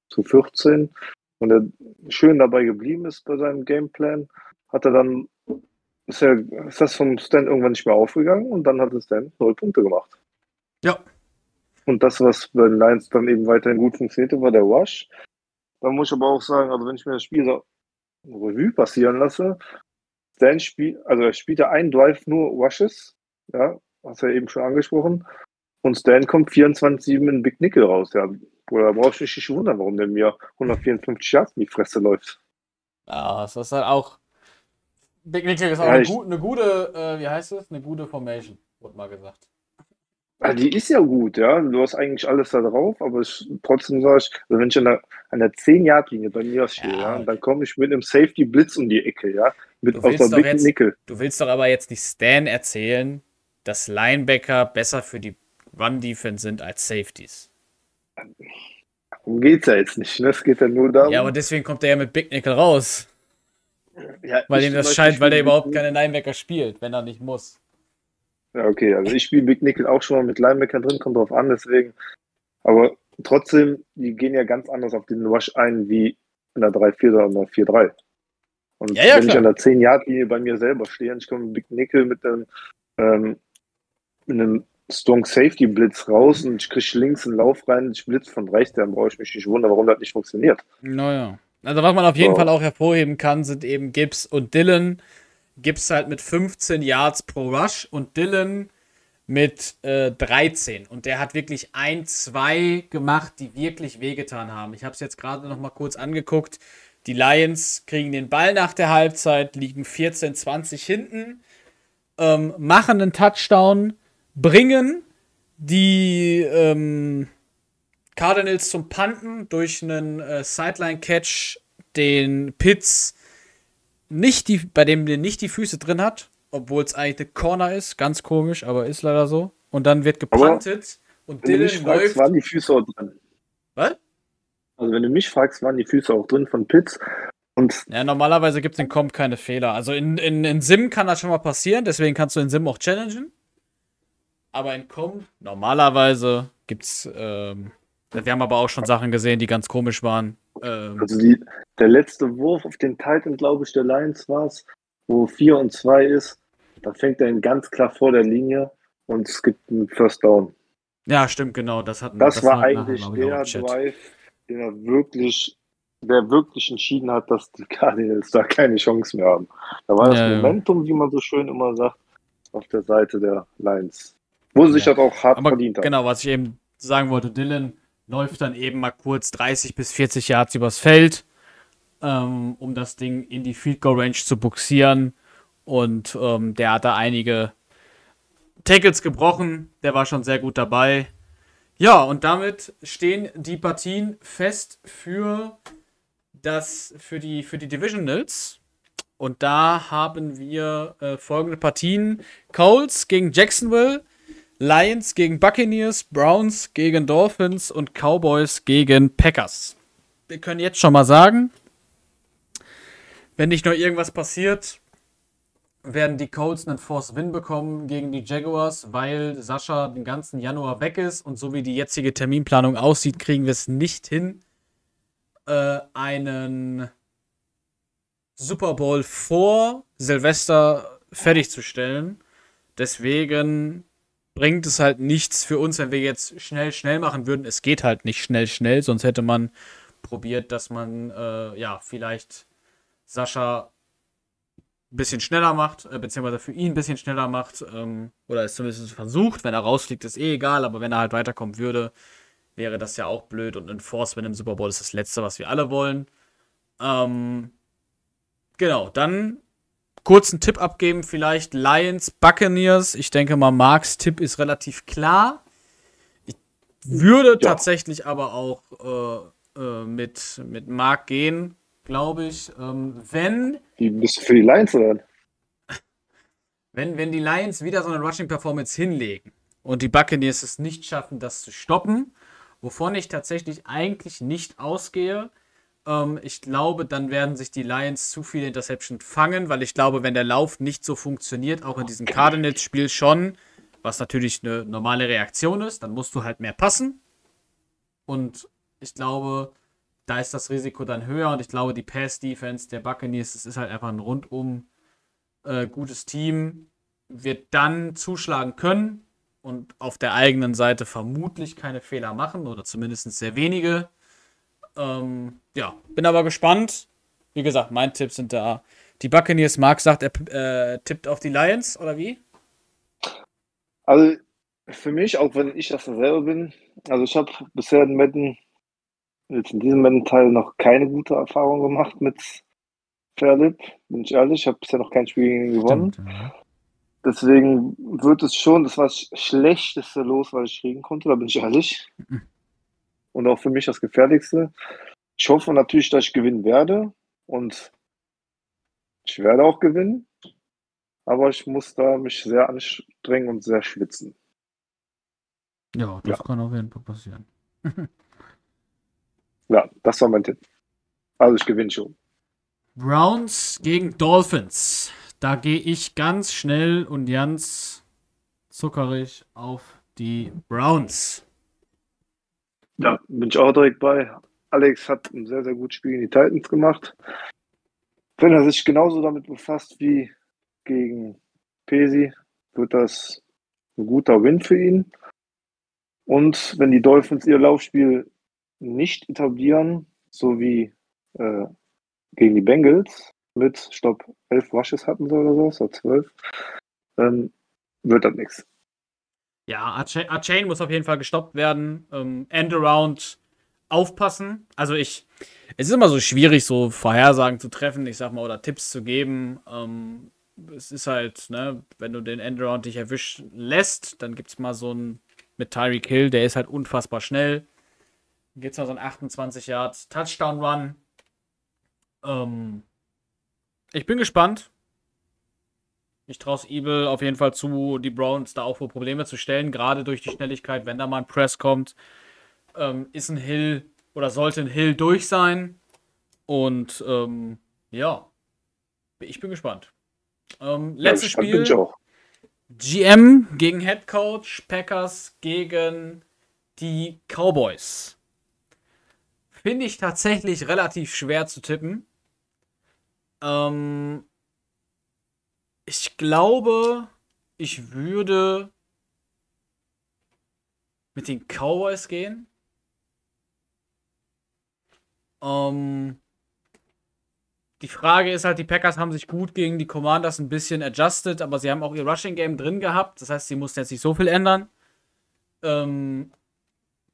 zu 14. Und er schön dabei geblieben ist bei seinem Gameplan, hat er dann, ist, er, ist das vom Stan irgendwann nicht mehr aufgegangen und dann hat es Stan null Punkte gemacht. ja, Und das, was bei den Lions dann eben weiterhin gut funktionierte, war der Rush. Da muss ich aber auch sagen, also wenn ich mir das Spiel so Revue passieren lasse, Stan spielt, also er spielt ja einen Drive nur Rushes, ja, hast du ja eben schon angesprochen. Und Stan kommt 24-7 in Big Nickel raus, ja. Oder da brauchst du dich nicht wundern, warum der mir 154 Yards in die Fresse läuft. Ja, das ist halt auch. Big Nickel ist auch Ja, eine, ich- gu eine gute, äh, wie heißt es? Eine gute Formation, wurde mal gesagt. Ja, die ist ja gut, ja. Du hast eigentlich alles da drauf, aber ich, trotzdem sage ich, also wenn ich an der, an der 10-Yard-Linie bei mir stehe, Ja. ja, dann komme ich mit einem Safety-Blitz um die Ecke, ja. Mit Du willst der doch jetzt- Nickel. Du willst doch aber jetzt nicht Stan erzählen, dass Linebacker besser für die Run-Defense sind als Safeties. Darum geht's ja jetzt nicht, ne? Es geht ja nur darum. Ja, aber deswegen kommt er ja mit Big Nickel raus. ja, Weil ihm das scheint, weil er spiele überhaupt keine Linebacker spielt, wenn er nicht muss. Ja, okay, also ich spiele Big Nickel auch schon mal mit Linebacker drin, kommt drauf an, deswegen. Aber trotzdem, die gehen ja ganz anders auf den Rush ein wie in der 3-4 oder in der 4-3. Und Ja, ja, wenn ich klar. an der 10-Yard-Linie bei mir selber stehe und ich komme mit Big Nickel mit einem, ähm, mit einem Strong Safety Blitz raus und ich kriege links einen Lauf rein ich blitz von rechts, dann brauche ich mich nicht wundern, warum das nicht funktioniert. Naja. Also was man auf jeden So. Fall auch hervorheben kann, sind eben Gibbs und Dylan. Gibbs halt mit 15 Yards pro Rush und Dylan mit äh, 13. Und der hat wirklich ein, zwei gemacht, die wirklich wehgetan haben. Ich habe es jetzt gerade noch mal kurz angeguckt. Die Lions kriegen den Ball nach der Halbzeit, liegen 14-20 hinten, ähm, machen einen Touchdown, bringen die ähm, Cardinals zum Panten durch einen äh, Sideline-Catch, den Pitts nicht die, bei dem der nicht die Füße drin hat, obwohl es eigentlich eine Corner ist, ganz komisch, aber ist leider so. Und dann wird gepantet und du mich Dylan läuft. waren die Füße drin. Was? Also wenn du mich fragst, waren die Füße auch drin von Pitts. Und Ja, normalerweise gibt es in Comp keine Fehler. Also in, in, in Sim kann das schon mal passieren, deswegen kannst du in Sim auch challengen. aber entkommen. Normalerweise gibt's, ähm, wir haben aber auch schon Sachen gesehen, die ganz komisch waren. Ähm, Also die, der letzte Wurf auf den Titan, glaube ich, der Lions war es, wo 4 und 2 ist. Da fängt er ihn ganz klar vor der Linie und es gibt einen First Down. ja, stimmt, genau. Das, hatten, Das, war hatten nachher, eigentlich der. Drive, den er wirklich, der wirklich entschieden hat, dass die Cardinals da keine Chance mehr haben. Da war das Ja. Momentum, wie man so schön immer sagt, auf der Seite der Lions. Wo sie sich Ja. das auch hart Aber verdient haben. genau, was ich eben sagen wollte, Dylan läuft dann eben mal kurz 30 bis 40 Yards übers Feld, ähm, um das Ding in die Field Goal Range zu buxieren. Und ähm, der hat da einige Tackles gebrochen. Der war schon sehr gut dabei. Ja, und damit stehen die Partien fest für das, für die, für die Divisionals. Und da haben wir äh, folgende Partien: Coles gegen Jacksonville, Lions gegen Buccaneers, Browns gegen Dolphins und Cowboys gegen Packers. Wir können jetzt schon mal sagen, wenn nicht noch irgendwas passiert, werden die Colts einen Force Win bekommen gegen die Jaguars, weil Sascha den ganzen Januar weg ist und so wie die jetzige Terminplanung aussieht, kriegen wir es nicht hin, äh, einen Super Bowl vor Silvester fertigzustellen. Deswegen bringt es halt nichts für uns, wenn wir jetzt schnell, schnell machen würden. Es geht halt nicht schnell, schnell, sonst hätte man probiert, dass man äh, ja vielleicht Sascha ein bisschen schneller macht, äh, beziehungsweise für ihn ein bisschen schneller macht, ähm, oder es zumindest versucht. Wenn er rausfliegt, ist eh egal, aber wenn er halt weiterkommen würde, wäre das ja auch blöd und ein Force Win im Super Bowl ist das Letzte, was wir alle wollen. Ähm, genau, dann kurzen Tipp abgeben, vielleicht Lions, Buccaneers. Ich denke mal, Marks Tipp ist relativ klar. Ich würde Ja. tatsächlich aber auch äh, äh, mit, mit Mark gehen, glaube ich. Ähm, wenn, Die bist du für die Lions oder? wenn, wenn die Lions wieder so eine Rushing-Performance hinlegen und die Buccaneers es nicht schaffen, das zu stoppen, wovon ich tatsächlich eigentlich nicht ausgehe, ähm, ich glaube, dann werden sich die Lions zu viele Interception fangen, weil ich glaube, wenn der Lauf nicht so funktioniert, auch in diesem Cardinals-Spiel schon, was natürlich eine normale Reaktion ist, dann musst du halt mehr passen. Und ich glaube, da ist das Risiko dann höher und ich glaube, die Pass-Defense der Buccaneers, das ist halt einfach ein rundum äh, gutes Team, wird dann zuschlagen können und auf der eigenen Seite vermutlich keine Fehler machen oder zumindest sehr wenige. Ähm, ja, bin aber gespannt. Wie gesagt, mein Tipp sind da. Die Buccaneers, Mark sagt, er äh, tippt auf die Lions oder wie? Also für mich, auch wenn ich das selber bin, also ich habe bisher in Madden, jetzt in diesem Madden-Teil noch keine gute Erfahrung gemacht mit Fairlip, bin ich ehrlich. Ich habe bisher noch kein Spiel gegen ihn gewonnen. Deswegen wird es schon, das war das schlechteste Los, was ich kriegen konnte, da bin ich ehrlich. [laughs] Und auch für mich das gefährlichste. Ich hoffe natürlich, dass ich gewinnen werde und ich werde auch gewinnen. Aber ich muss da mich sehr anstrengen und sehr schwitzen. Ja, das kann auf jeden Fall passieren. [laughs] Ja, das war mein Tipp. Also ich gewinne schon. Browns gegen Dolphins. Da gehe ich ganz schnell und ganz zuckerig auf die Browns. Ja, bin ich auch direkt bei. Alex hat ein sehr, sehr gutes Spiel in die Titans gemacht. Wenn er sich genauso damit befasst wie gegen Pesi, wird das ein guter Win für ihn. Und wenn die Dolphins ihr Laufspiel nicht etablieren, so wie äh, gegen die Bengals mit, ich glaube, elf Rushes hatten sie oder so, oder zwölf, dann wird das nichts. Ja, Archa- Archain muss auf jeden Fall gestoppt werden. Ähm, Endaround aufpassen. Also ich, es ist immer so schwierig, so Vorhersagen zu treffen, ich sag mal, oder Tipps zu geben. Ähm, es ist halt, ne, wenn du den Endaround dich erwischen lässt, dann gibt's mal so ein mit Tyreek Hill, der ist halt unfassbar schnell. Dann gibt's mal so einen 28 Yard Touchdown Run. Ähm, ich bin gespannt. Ich traue es Evil auf jeden Fall zu, die Browns da auch vor Probleme zu stellen, gerade durch die Schnelligkeit, wenn da mal ein Press kommt. Ähm, ist ein Hill oder sollte ein Hill durch sein. Und ähm, ja, ich bin gespannt. Ähm, letztes ja, Spiel. GM gegen Head Coach, Packers gegen die Cowboys. Finde ich tatsächlich relativ schwer zu tippen. Ähm, ich glaube, ich würde mit den Cowboys gehen. Ähm, die Frage ist halt, die Packers haben sich gut gegen die Commanders ein bisschen adjusted, aber sie haben auch ihr Rushing Game drin gehabt. Das heißt, sie mussten jetzt nicht so viel ändern. Ähm,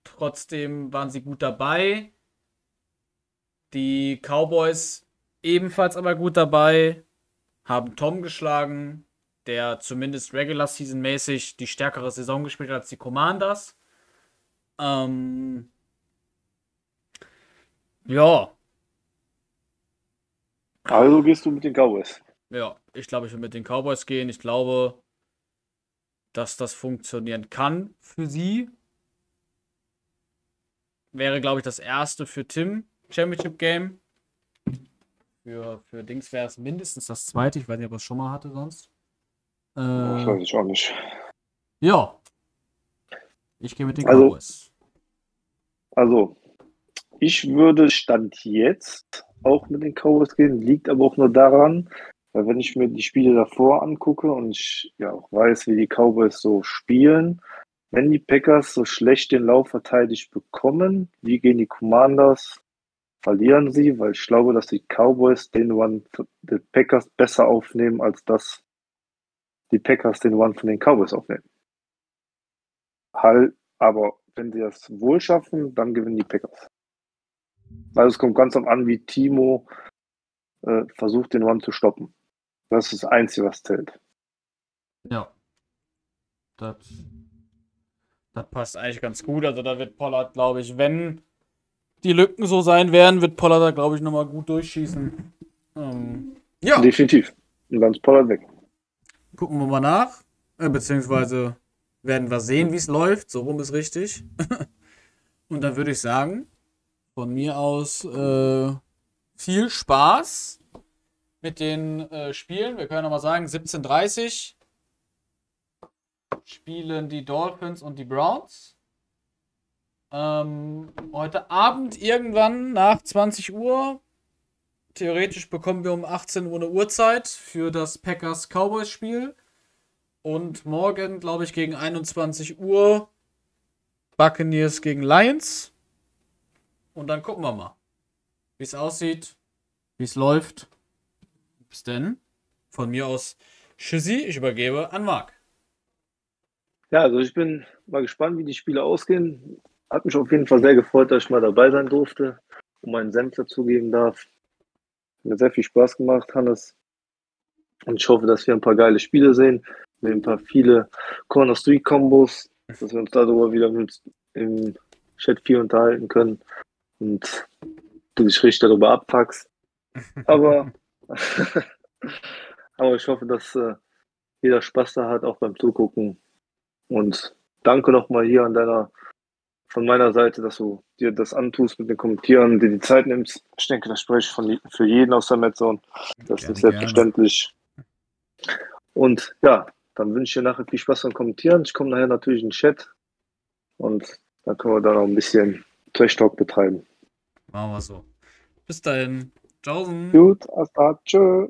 trotzdem waren sie gut dabei. Die Cowboys ebenfalls aber gut dabei, haben Tom geschlagen, der zumindest Regular Season mäßig die stärkere Saison gespielt hat als die Commanders. Ähm, ja, Also gehst du mit den Cowboys. Ja, ich glaube, ich will mit den Cowboys gehen. Ich glaube, dass das funktionieren kann für sie. Wäre, glaube ich, das erste für Tim Championship Game. Für, für Dings wäre es mindestens das zweite. Ich weiß nicht, ob er es schon mal hatte sonst. Das Äh, weiß ich auch nicht. ja. Ich gehe mit den Also- Cowboys. Also, ich würde Stand jetzt auch mit den Cowboys gehen, liegt aber auch nur daran, weil wenn ich mir die Spiele davor angucke und ich ja auch weiß, wie die Cowboys so spielen, wenn die Packers so schlecht den Lauf verteidigt bekommen, wie gegen die Commanders, verlieren sie, weil ich glaube, dass die Cowboys den One der Packers besser aufnehmen, als dass die Packers den One von den Cowboys aufnehmen. Halt, aber wenn sie das wohl schaffen, dann gewinnen die Packers. Also es kommt ganz am an, wie Timo äh, versucht, den One zu stoppen. Das ist das Einzige, was zählt. Ja. Das, das passt eigentlich ganz gut. Also da wird Pollard, glaube ich, wenn die Lücken so sein werden, wird Pollard da, glaube ich, nochmal gut durchschießen. Ähm, ja, Definitiv. Und dann ist Pollard weg. gucken wir mal nach. Äh, beziehungsweise werden wir sehen, wie es läuft. So rum ist richtig. [laughs] Und dann würde ich sagen, von mir aus äh, viel Spaß mit den äh, Spielen. Wir können nochmal sagen, 17.30 spielen die Dolphins und die Browns. Ähm, heute Abend irgendwann nach 20 Uhr. Theoretisch bekommen wir um 18 Uhr eine Uhrzeit für das Packers-Cowboys-Spiel. Und morgen, glaube ich, gegen 21 Uhr Buccaneers gegen Lions. Und dann gucken wir mal, wie es aussieht, wie es läuft. Bis denn. Von mir aus Tschüssi, ich übergebe an Marc. Ja, also ich bin mal gespannt, wie die Spiele ausgehen. Hat mich auf jeden Fall sehr gefreut, dass ich mal dabei sein durfte und meinen Senf dazugeben darf. Hat mir sehr viel Spaß gemacht, Hannes. Und ich hoffe, dass wir ein paar geile Spiele sehen. Wir ein paar viele Corner Street Combos, dass wir uns darüber wieder mit im Chat viel unterhalten können und du dich richtig darüber abpackst. Aber, [laughs] aber ich hoffe, dass äh, jeder Spaß da hat, auch beim Zugucken. Und danke nochmal hier an deiner, von meiner Seite, dass du dir das antust mit den Kommentieren, dir die Zeit nimmst. Ich denke, das spreche ich von, für jeden aus der Metzone. Das Gerne, ist selbstverständlich. Und ja, dann wünsche ich dir nachher viel Spaß beim Kommentieren. Ich komme nachher natürlich in den Chat und dann können wir da noch ein bisschen Trash Talk betreiben. Machen wir so. Bis dahin. Tschaußen. Gut, hasta, tschö.